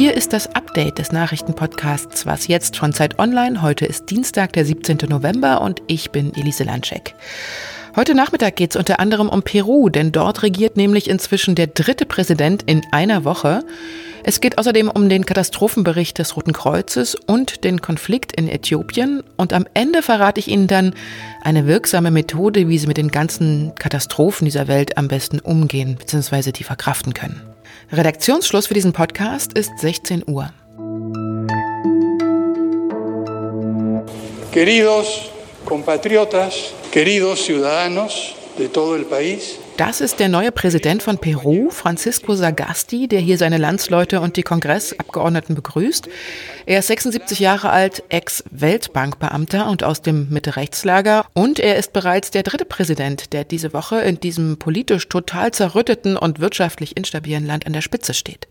Hier ist das Update des Nachrichtenpodcasts Was jetzt von Zeit Online. Heute ist Dienstag, der 17. November und ich bin Elise Landscheck. Heute Nachmittag geht es unter anderem um Peru, denn dort regiert nämlich inzwischen der dritte Präsident in einer Woche. Es geht außerdem um den Katastrophenbericht des Roten Kreuzes und den Konflikt in Äthiopien. Und am Ende verrate ich Ihnen dann eine wirksame Methode, wie Sie mit den ganzen Katastrophen dieser Welt am besten umgehen bzw. die verkraften können. Redaktionsschluss für diesen Podcast ist 16 Uhr. Queridos compatriotas, queridos ciudadanos de todo el país, das ist der neue Präsident von Peru, Francisco Sagasti, der hier seine Landsleute und die Kongressabgeordneten begrüßt. Er ist 76 Jahre alt, Ex-Weltbankbeamter und aus dem Mitte-Rechtslager. Und er ist bereits der dritte Präsident, der diese Woche in diesem politisch total zerrütteten und wirtschaftlich instabilen Land an der Spitze steht.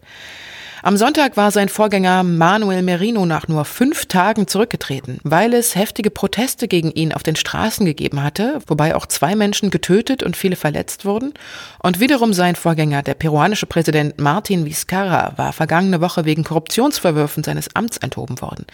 Am Sonntag war sein Vorgänger Manuel Merino nach nur fünf Tagen zurückgetreten, weil es heftige Proteste gegen ihn auf den Straßen gegeben hatte, wobei auch zwei Menschen getötet und viele verletzt wurden. Und wiederum sein Vorgänger, der peruanische Präsident Martin Vizcarra, war vergangene Woche wegen Korruptionsverwürfen seines Amts enthoben worden.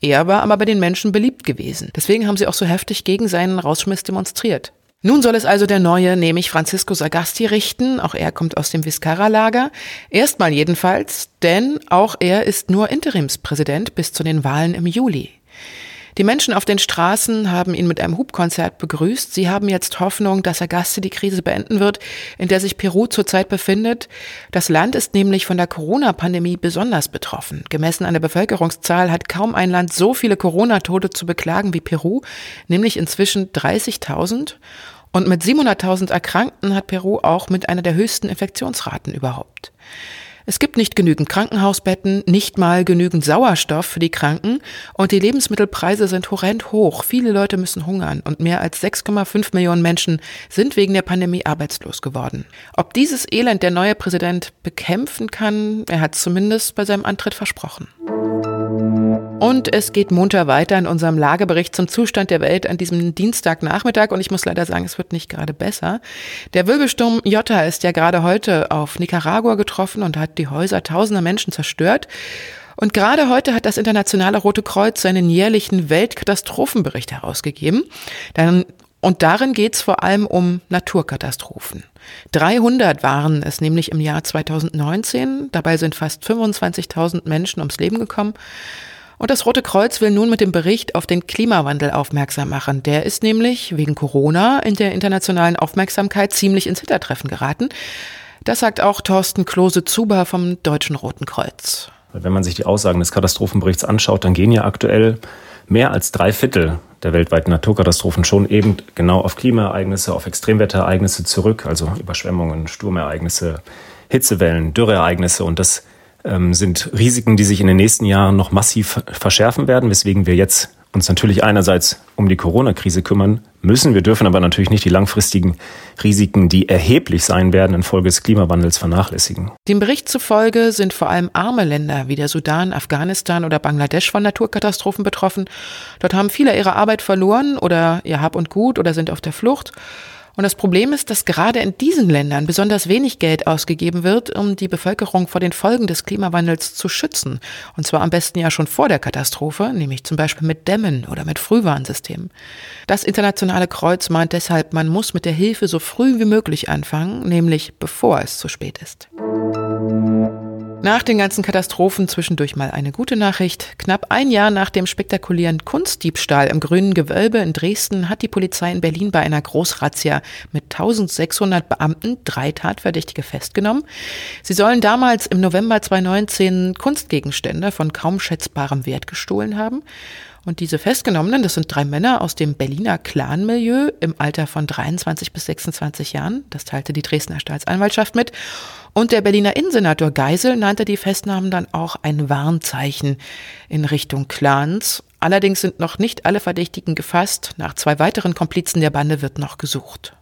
Er war aber bei den Menschen beliebt gewesen. Deswegen haben sie auch so heftig gegen seinen Rausschmiss demonstriert. Nun soll es also der neue, nämlich Francisco Sagasti, richten. Auch er kommt aus dem Vizcarra-Lager. Erstmal jedenfalls, denn auch er ist nur Interimspräsident bis zu den Wahlen im Juli. Die Menschen auf den Straßen haben ihn mit einem Hubkonzert begrüßt. Sie haben jetzt Hoffnung, dass Sagasti die Krise beenden wird, in der sich Peru zurzeit befindet. Das Land ist nämlich von der Corona-Pandemie besonders betroffen. Gemessen an der Bevölkerungszahl hat kaum ein Land so viele Corona-Tote zu beklagen wie Peru, nämlich inzwischen 30.000. Und mit 700.000 Erkrankten hat Peru auch mit einer der höchsten Infektionsraten überhaupt. Es gibt nicht genügend Krankenhausbetten, nicht mal genügend Sauerstoff für die Kranken und die Lebensmittelpreise sind horrend hoch. Viele Leute müssen hungern und mehr als 6,5 Millionen Menschen sind wegen der Pandemie arbeitslos geworden. Ob dieses Elend der neue Präsident bekämpfen kann, er hat zumindest bei seinem Antritt versprochen. Und es geht munter weiter in unserem Lagebericht zum Zustand der Welt an diesem Dienstagnachmittag. Und ich muss leider sagen, es wird nicht gerade besser. Der Wirbelsturm Jota ist ja gerade heute auf Nicaragua getroffen und hat die Häuser tausender Menschen zerstört. Und gerade heute hat das Internationale Rote Kreuz seinen jährlichen Weltkatastrophenbericht herausgegeben. Dann und darin geht es vor allem um Naturkatastrophen. 300 waren es nämlich im Jahr 2019. Dabei sind fast 25.000 Menschen ums Leben gekommen. Und das Rote Kreuz will nun mit dem Bericht auf den Klimawandel aufmerksam machen. Der ist nämlich wegen Corona in der internationalen Aufmerksamkeit ziemlich ins Hintertreffen geraten. Das sagt auch Thorsten Klose-Zuber vom Deutschen Roten Kreuz. Wenn man sich die Aussagen des Katastrophenberichts anschaut, dann gehen ja aktuell mehr als drei Viertel der weltweiten Naturkatastrophen schon eben genau auf Klimaereignisse, auf Extremwetterereignisse zurück, also Überschwemmungen, Sturmereignisse, Hitzewellen, Dürreereignisse und das ähm, sind Risiken, die sich in den nächsten Jahren noch massiv verschärfen werden, weswegen wir jetzt uns natürlich einerseits um die Corona-Krise kümmern müssen. Wir dürfen aber natürlich nicht die langfristigen Risiken, die erheblich sein werden infolge des Klimawandels, vernachlässigen. Dem Bericht zufolge sind vor allem arme Länder wie der Sudan, Afghanistan oder Bangladesch von Naturkatastrophen betroffen. Dort haben viele ihre Arbeit verloren oder ihr Hab und Gut oder sind auf der Flucht. Und das Problem ist, dass gerade in diesen Ländern besonders wenig Geld ausgegeben wird, um die Bevölkerung vor den Folgen des Klimawandels zu schützen. Und zwar am besten ja schon vor der Katastrophe, nämlich zum Beispiel mit Dämmen oder mit Frühwarnsystemen. Das Internationale Kreuz meint deshalb, man muss mit der Hilfe so früh wie möglich anfangen, nämlich bevor es zu spät ist. Nach den ganzen Katastrophen zwischendurch mal eine gute Nachricht. Knapp ein Jahr nach dem spektakulären Kunstdiebstahl im Grünen Gewölbe in Dresden hat die Polizei in Berlin bei einer Großrazzia mit 1600 Beamten drei Tatverdächtige festgenommen. Sie sollen damals im November 2019 Kunstgegenstände von kaum schätzbarem Wert gestohlen haben. Und diese Festgenommenen, das sind drei Männer aus dem Berliner Clanmilieu im Alter von 23 bis 26 Jahren. Das teilte die Dresdner Staatsanwaltschaft mit. Und der Berliner Innensenator Geisel nannte die Festnahmen dann auch ein Warnzeichen in Richtung Clans. Allerdings sind noch nicht alle Verdächtigen gefasst. Nach zwei weiteren Komplizen der Bande wird noch gesucht.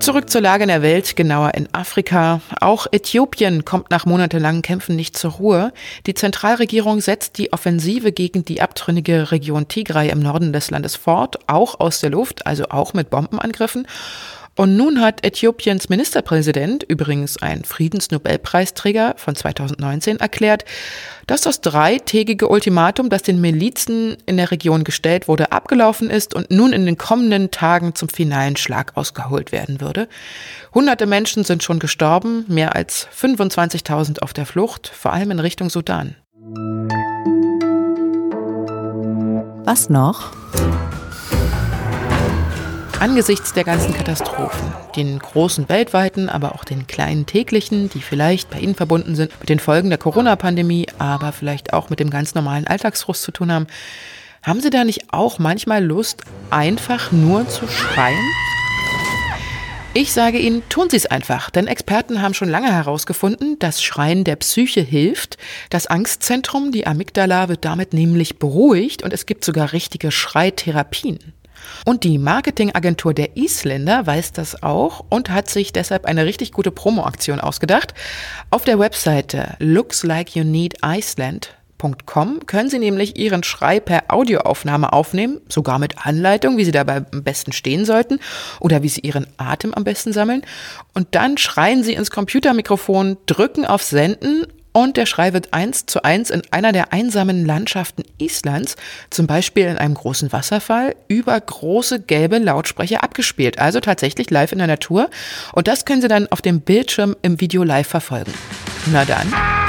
Zurück zur Lage in der Welt, genauer in Afrika. Auch Äthiopien kommt nach monatelangen Kämpfen nicht zur Ruhe. Die Zentralregierung setzt die Offensive gegen die abtrünnige Region Tigray im Norden des Landes fort, auch aus der Luft, also auch mit Bombenangriffen. Und nun hat Äthiopiens Ministerpräsident, übrigens ein Friedensnobelpreisträger von 2019, erklärt, dass das dreitägige Ultimatum, das den Milizen in der Region gestellt wurde, abgelaufen ist und nun in den kommenden Tagen zum finalen Schlag ausgeholt werden würde. Hunderte Menschen sind schon gestorben, mehr als 25.000 auf der Flucht, vor allem in Richtung Sudan. Was noch? Angesichts der ganzen Katastrophen, den großen weltweiten, aber auch den kleinen täglichen, die vielleicht bei Ihnen verbunden sind, mit den Folgen der Corona-Pandemie, aber vielleicht auch mit dem ganz normalen Alltagsfrust zu tun haben, haben Sie da nicht auch manchmal Lust, einfach nur zu schreien? Ich sage Ihnen, tun Sie es einfach, denn Experten haben schon lange herausgefunden, dass Schreien der Psyche hilft. Das Angstzentrum, die Amygdala, wird damit nämlich beruhigt und es gibt sogar richtige Schreitherapien. Und die Marketingagentur der Isländer weiß das auch und hat sich deshalb eine richtig gute Promoaktion ausgedacht. Auf der Webseite lookslikeyouneediceland können Sie nämlich Ihren Schrei per Audioaufnahme aufnehmen, sogar mit Anleitung, wie Sie dabei am besten stehen sollten oder wie Sie Ihren Atem am besten sammeln. Und dann schreien Sie ins Computermikrofon, drücken auf Senden und der Schrei wird eins zu eins in einer der einsamen Landschaften Islands, zum Beispiel in einem großen Wasserfall, über große gelbe Lautsprecher abgespielt. Also tatsächlich live in der Natur. Und das können Sie dann auf dem Bildschirm im Video live verfolgen. Na dann.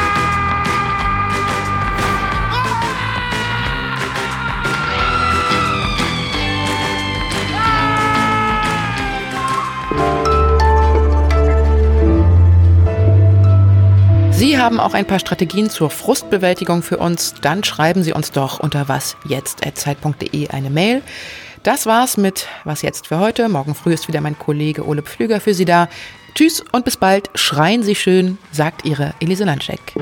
Sie haben auch ein paar Strategien zur Frustbewältigung für uns, dann schreiben Sie uns doch unter wasjetzt.zeit.de eine Mail. Das war's mit Was jetzt für heute. Morgen früh ist wieder mein Kollege Ole Pflüger für Sie da. Tschüss und bis bald. Schreien Sie schön, sagt Ihre Elise Landscheck.